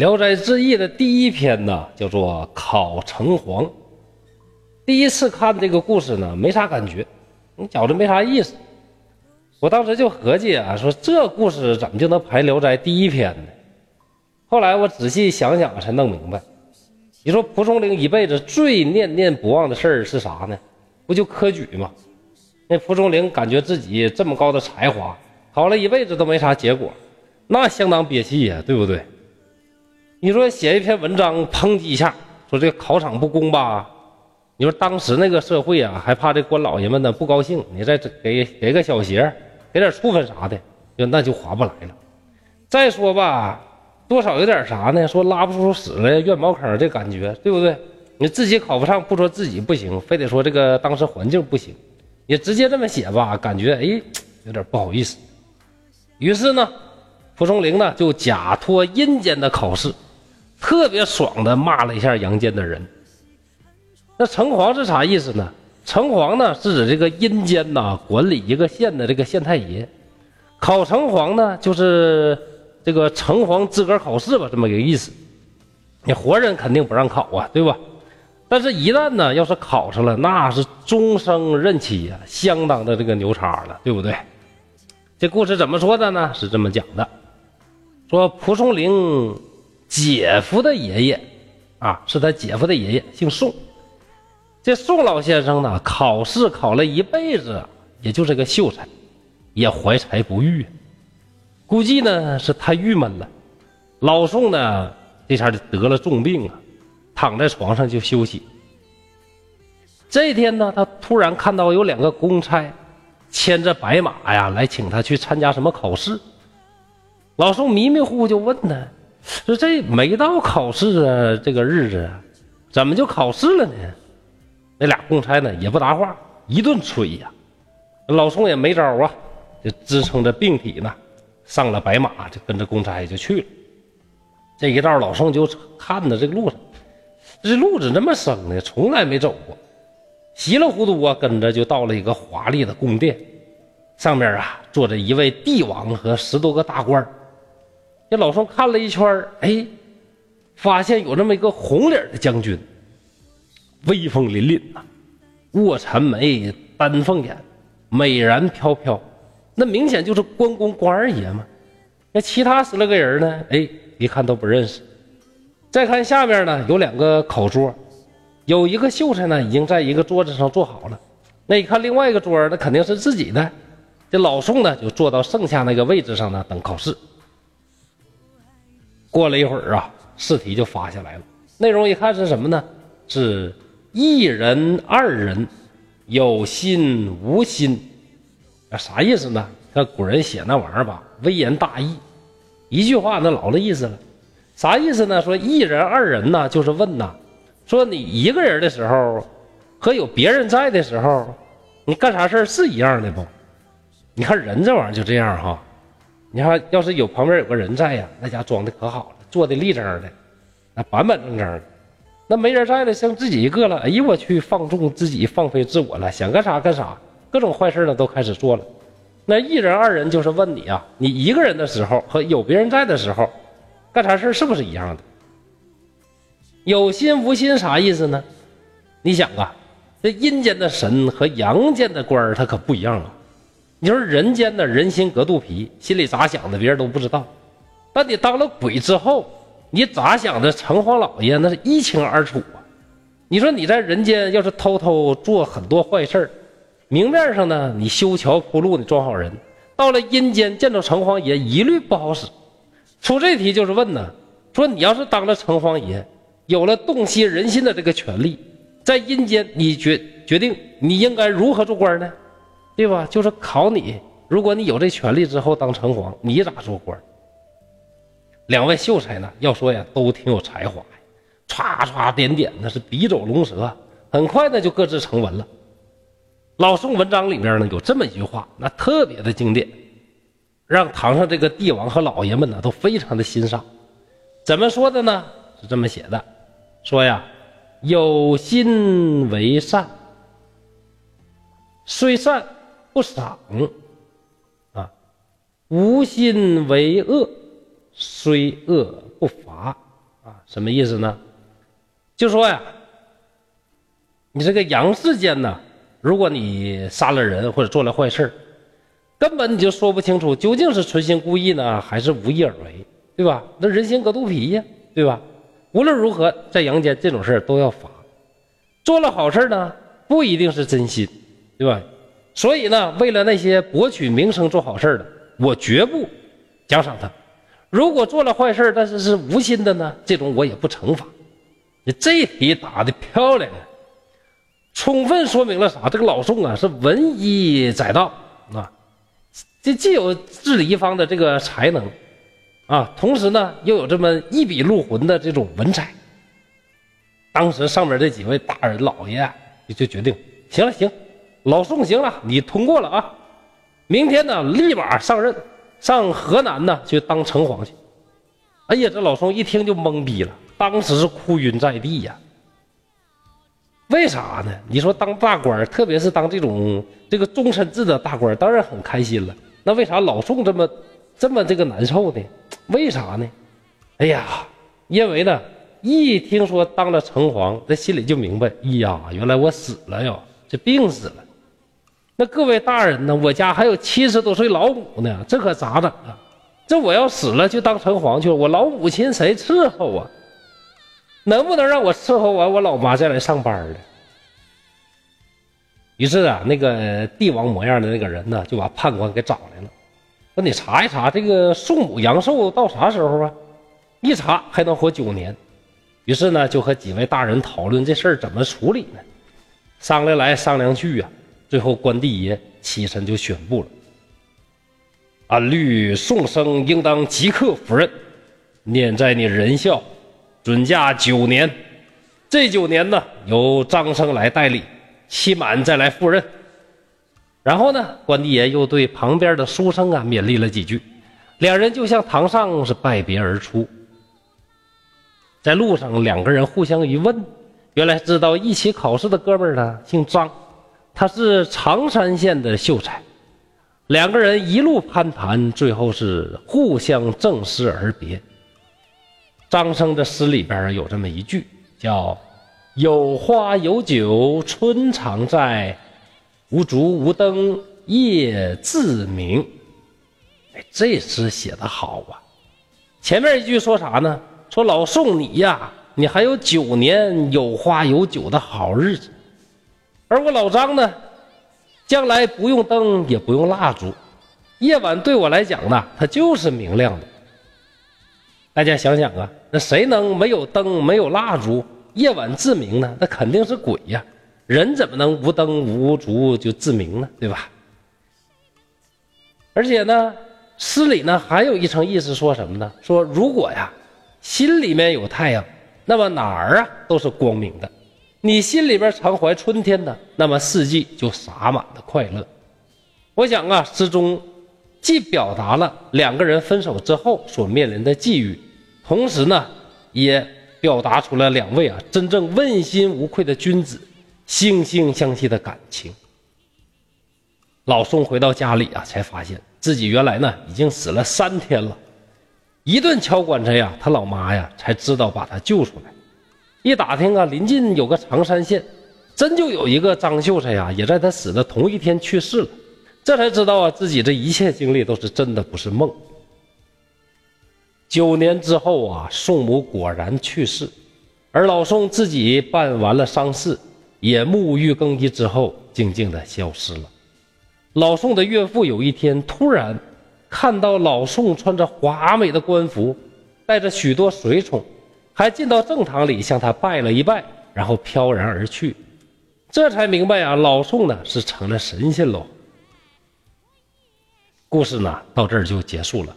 聊斋志异》的第一篇呢，叫做《考城隍》。第一次看这个故事呢，没啥感觉，你觉着没啥意思。我当时就合计啊，说这故事怎么就能排《聊斋》第一篇呢？后来我仔细想想，才弄明白。你说蒲松龄一辈子最念念不忘的事儿是啥呢？不就科举吗？那蒲松龄感觉自己这么高的才华，考了一辈子都没啥结果，那相当憋气呀，对不对？你说写一篇文章抨击一下，说这个考场不公吧？你说当时那个社会啊，还怕这官老爷们呢不高兴，你再给给个小鞋，给点处分啥的，就那就划不来了。再说吧，多少有点啥呢？说拉不出屎来怨茅坑这感觉，对不对？你自己考不上，不说自己不行，非得说这个当时环境不行，你直接这么写吧，感觉哎有点不好意思。于是呢，蒲松龄呢就假托阴间的考试。特别爽的骂了一下阳间的人。那城隍是啥意思呢？城隍呢是指这个阴间呐管理一个县的这个县太爷。考城隍呢就是这个城隍资格考试吧，这么个意思。你活人肯定不让考啊，对吧？但是，一旦呢要是考上了，那是终生任期呀，相当的这个牛叉了，对不对？这故事怎么说的呢？是这么讲的：说蒲松龄。姐夫的爷爷，啊，是他姐夫的爷爷，姓宋。这宋老先生呢，考试考了一辈子，也就是个秀才，也怀才不遇。估计呢是太郁闷了。老宋呢，这下就得了重病啊，躺在床上就休息。这天呢，他突然看到有两个公差牵着白马呀，来请他去参加什么考试。老宋迷迷糊糊就问他。说这没到考试啊，这个日子怎么就考试了呢？那俩公差呢也不答话，一顿催呀。老宋也没招啊，就支撑着病体呢，上了白马，就跟着公差就去了。这一道老宋就看着这个路上，这路怎么这么生呢？从来没走过，稀里糊涂啊，跟着就到了一个华丽的宫殿，上面啊坐着一位帝王和十多个大官这老宋看了一圈哎，发现有这么一个红脸的将军，威风凛凛呐，卧蚕眉，丹凤眼，美髯飘飘，那明显就是关公关二爷嘛。那其他十来个人呢？哎，一看都不认识。再看下面呢，有两个考桌，有一个秀才呢，已经在一个桌子上坐好了。那一看另外一个桌，那肯定是自己的。这老宋呢，就坐到剩下那个位置上呢，等考试。过了一会儿啊，试题就发下来了。内容一看是什么呢？是一人、二人，有心无心，啊，啥意思呢？看古人写那玩意儿吧，微言大义，一句话那老了意思了。啥意思呢？说一人、二人呢，就是问呐，说你一个人的时候和有别人在的时候，你干啥事是一样的不？你看人这玩意儿就这样哈。你看，要是有旁边有个人在呀，那家装的可好了，坐的立正的，那板板正正的。那没人在了，剩自己一个了。哎呦我去，放纵自己，放飞自我了，想干啥干啥，各种坏事呢都开始做了。那一人二人就是问你啊，你一个人的时候和有别人在的时候，干啥事是不是一样的？有心无心啥意思呢？你想啊，这阴间的神和阳间的官儿他可不一样啊。你说人间的人心隔肚皮，心里咋想的，别人都不知道。但你当了鬼之后，你咋想的，城隍老爷那是一清二楚啊。你说你在人间要是偷偷做很多坏事明面上呢你修桥铺路，你装好人；到了阴间见到城隍爷，一律不好使。出这题就是问呢，说你要是当了城隍爷，有了洞悉人心的这个权利，在阴间你决决定你应该如何做官呢？对吧？就是考你，如果你有这权利之后当城隍，你咋做官？两位秀才呢？要说呀，都挺有才华呀，唰唰点点，那是笔走龙蛇，很快呢就各自成文了。老宋文章里面呢有这么一句话，那特别的经典，让堂上这个帝王和老爷们呢都非常的欣赏。怎么说的呢？是这么写的，说呀，有心为善，虽善。不赏，啊，无心为恶，虽恶不罚。啊，什么意思呢？就说呀，你这个阳世间呢，如果你杀了人或者做了坏事根本你就说不清楚究竟是存心故意呢，还是无意而为，对吧？那人心隔肚皮呀，对吧？无论如何，在阳间这种事都要罚。做了好事呢，不一定是真心，对吧？所以呢，为了那些博取名声做好事的，我绝不奖赏他。如果做了坏事但是是无心的呢，这种我也不惩罚。你这题答的漂亮啊，充分说明了啥？这个老宋啊是文医载道啊，这既有治理一方的这个才能啊，同时呢又有这么一笔入魂的这种文采。当时上面这几位大人老爷就就决定，行了行，老宋行了，你通过了啊，明天呢立马上任，上河南呢去当城隍去。哎呀，这老宋一听就懵逼了，当时是哭晕在地呀。为啥呢？你说当大官，特别是当这种这个终身制的大官，当然很开心了。那为啥老宋这么这么这个难受呢？为啥呢？哎呀，因为呢。一听说当了城隍，这心里就明白，哎呀，原来我死了呀，这病死了。那各位大人呢？我家还有七十多岁老母呢，这可咋整啊？这我要死了就当城隍去了，我老母亲谁伺候啊？能不能让我伺候完我老妈再来上班呢？于是啊，那个帝王模样的那个人呢，就把判官给找来了，说你查一查这个宋母阳寿到啥时候啊？一查还能活九年。于是呢，就和几位大人讨论这事儿怎么处理呢？商量来商量去啊，最后关帝爷起身就宣布了：按律，宋生应当即刻赴任，念在你仁孝，准假九年。这九年呢，由张生来代理，期满再来赴任。然后呢，关帝爷又对旁边的书生啊勉励了几句，两人就向堂上是拜别而出。在路上，两个人互相一问，原来知道一起考试的哥们儿呢，姓张，他是常山县的秀才。两个人一路攀谈，最后是互相赠诗而别。张生的诗里边有这么一句，叫“有花有酒春常在，无烛无灯夜自明”。哎，这诗写的好啊！前面一句说啥呢？说老宋你呀，你还有九年有花有酒的好日子，而我老张呢，将来不用灯也不用蜡烛，夜晚对我来讲呢，它就是明亮的。大家想想啊，那谁能没有灯没有蜡烛，夜晚自明呢？那肯定是鬼呀！人怎么能无灯无烛就自明呢？对吧？而且呢，诗里呢还有一层意思，说什么呢？说如果呀。心里面有太阳，那么哪儿啊都是光明的。你心里边常怀春天的，那么四季就洒满了快乐。我想啊，诗中既表达了两个人分手之后所面临的际遇，同时呢，也表达出了两位啊真正问心无愧的君子惺惺相惜的感情。老宋回到家里啊，才发现自己原来呢已经死了三天了。一顿敲棺材呀，他老妈呀才知道把他救出来。一打听啊，临近有个常山县，真就有一个张秀才呀，也在他死的同一天去世了。这才知道啊，自己这一切经历都是真的，不是梦。九年之后啊，宋母果然去世，而老宋自己办完了丧事，也沐浴更衣之后，静静的消失了。老宋的岳父有一天突然。看到老宋穿着华美的官服，带着许多随从，还进到正堂里向他拜了一拜，然后飘然而去，这才明白啊，老宋呢是成了神仙喽。故事呢到这儿就结束了，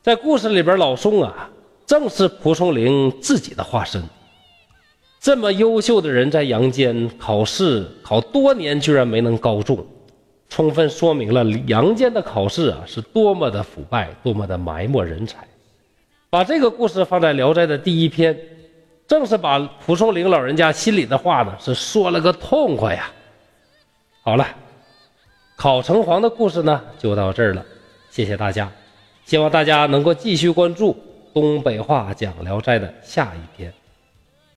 在故事里边，老宋啊正是蒲松龄自己的化身。这么优秀的人在阳间考试考多年，居然没能高中。充分说明了阳间的考试啊是多么的腐败，多么的埋没人才。把这个故事放在《聊斋》的第一篇，正是把蒲松龄老人家心里的话呢是说了个痛快呀。好了，考城隍的故事呢就到这儿了，谢谢大家，希望大家能够继续关注东北话讲《聊斋》的下一篇。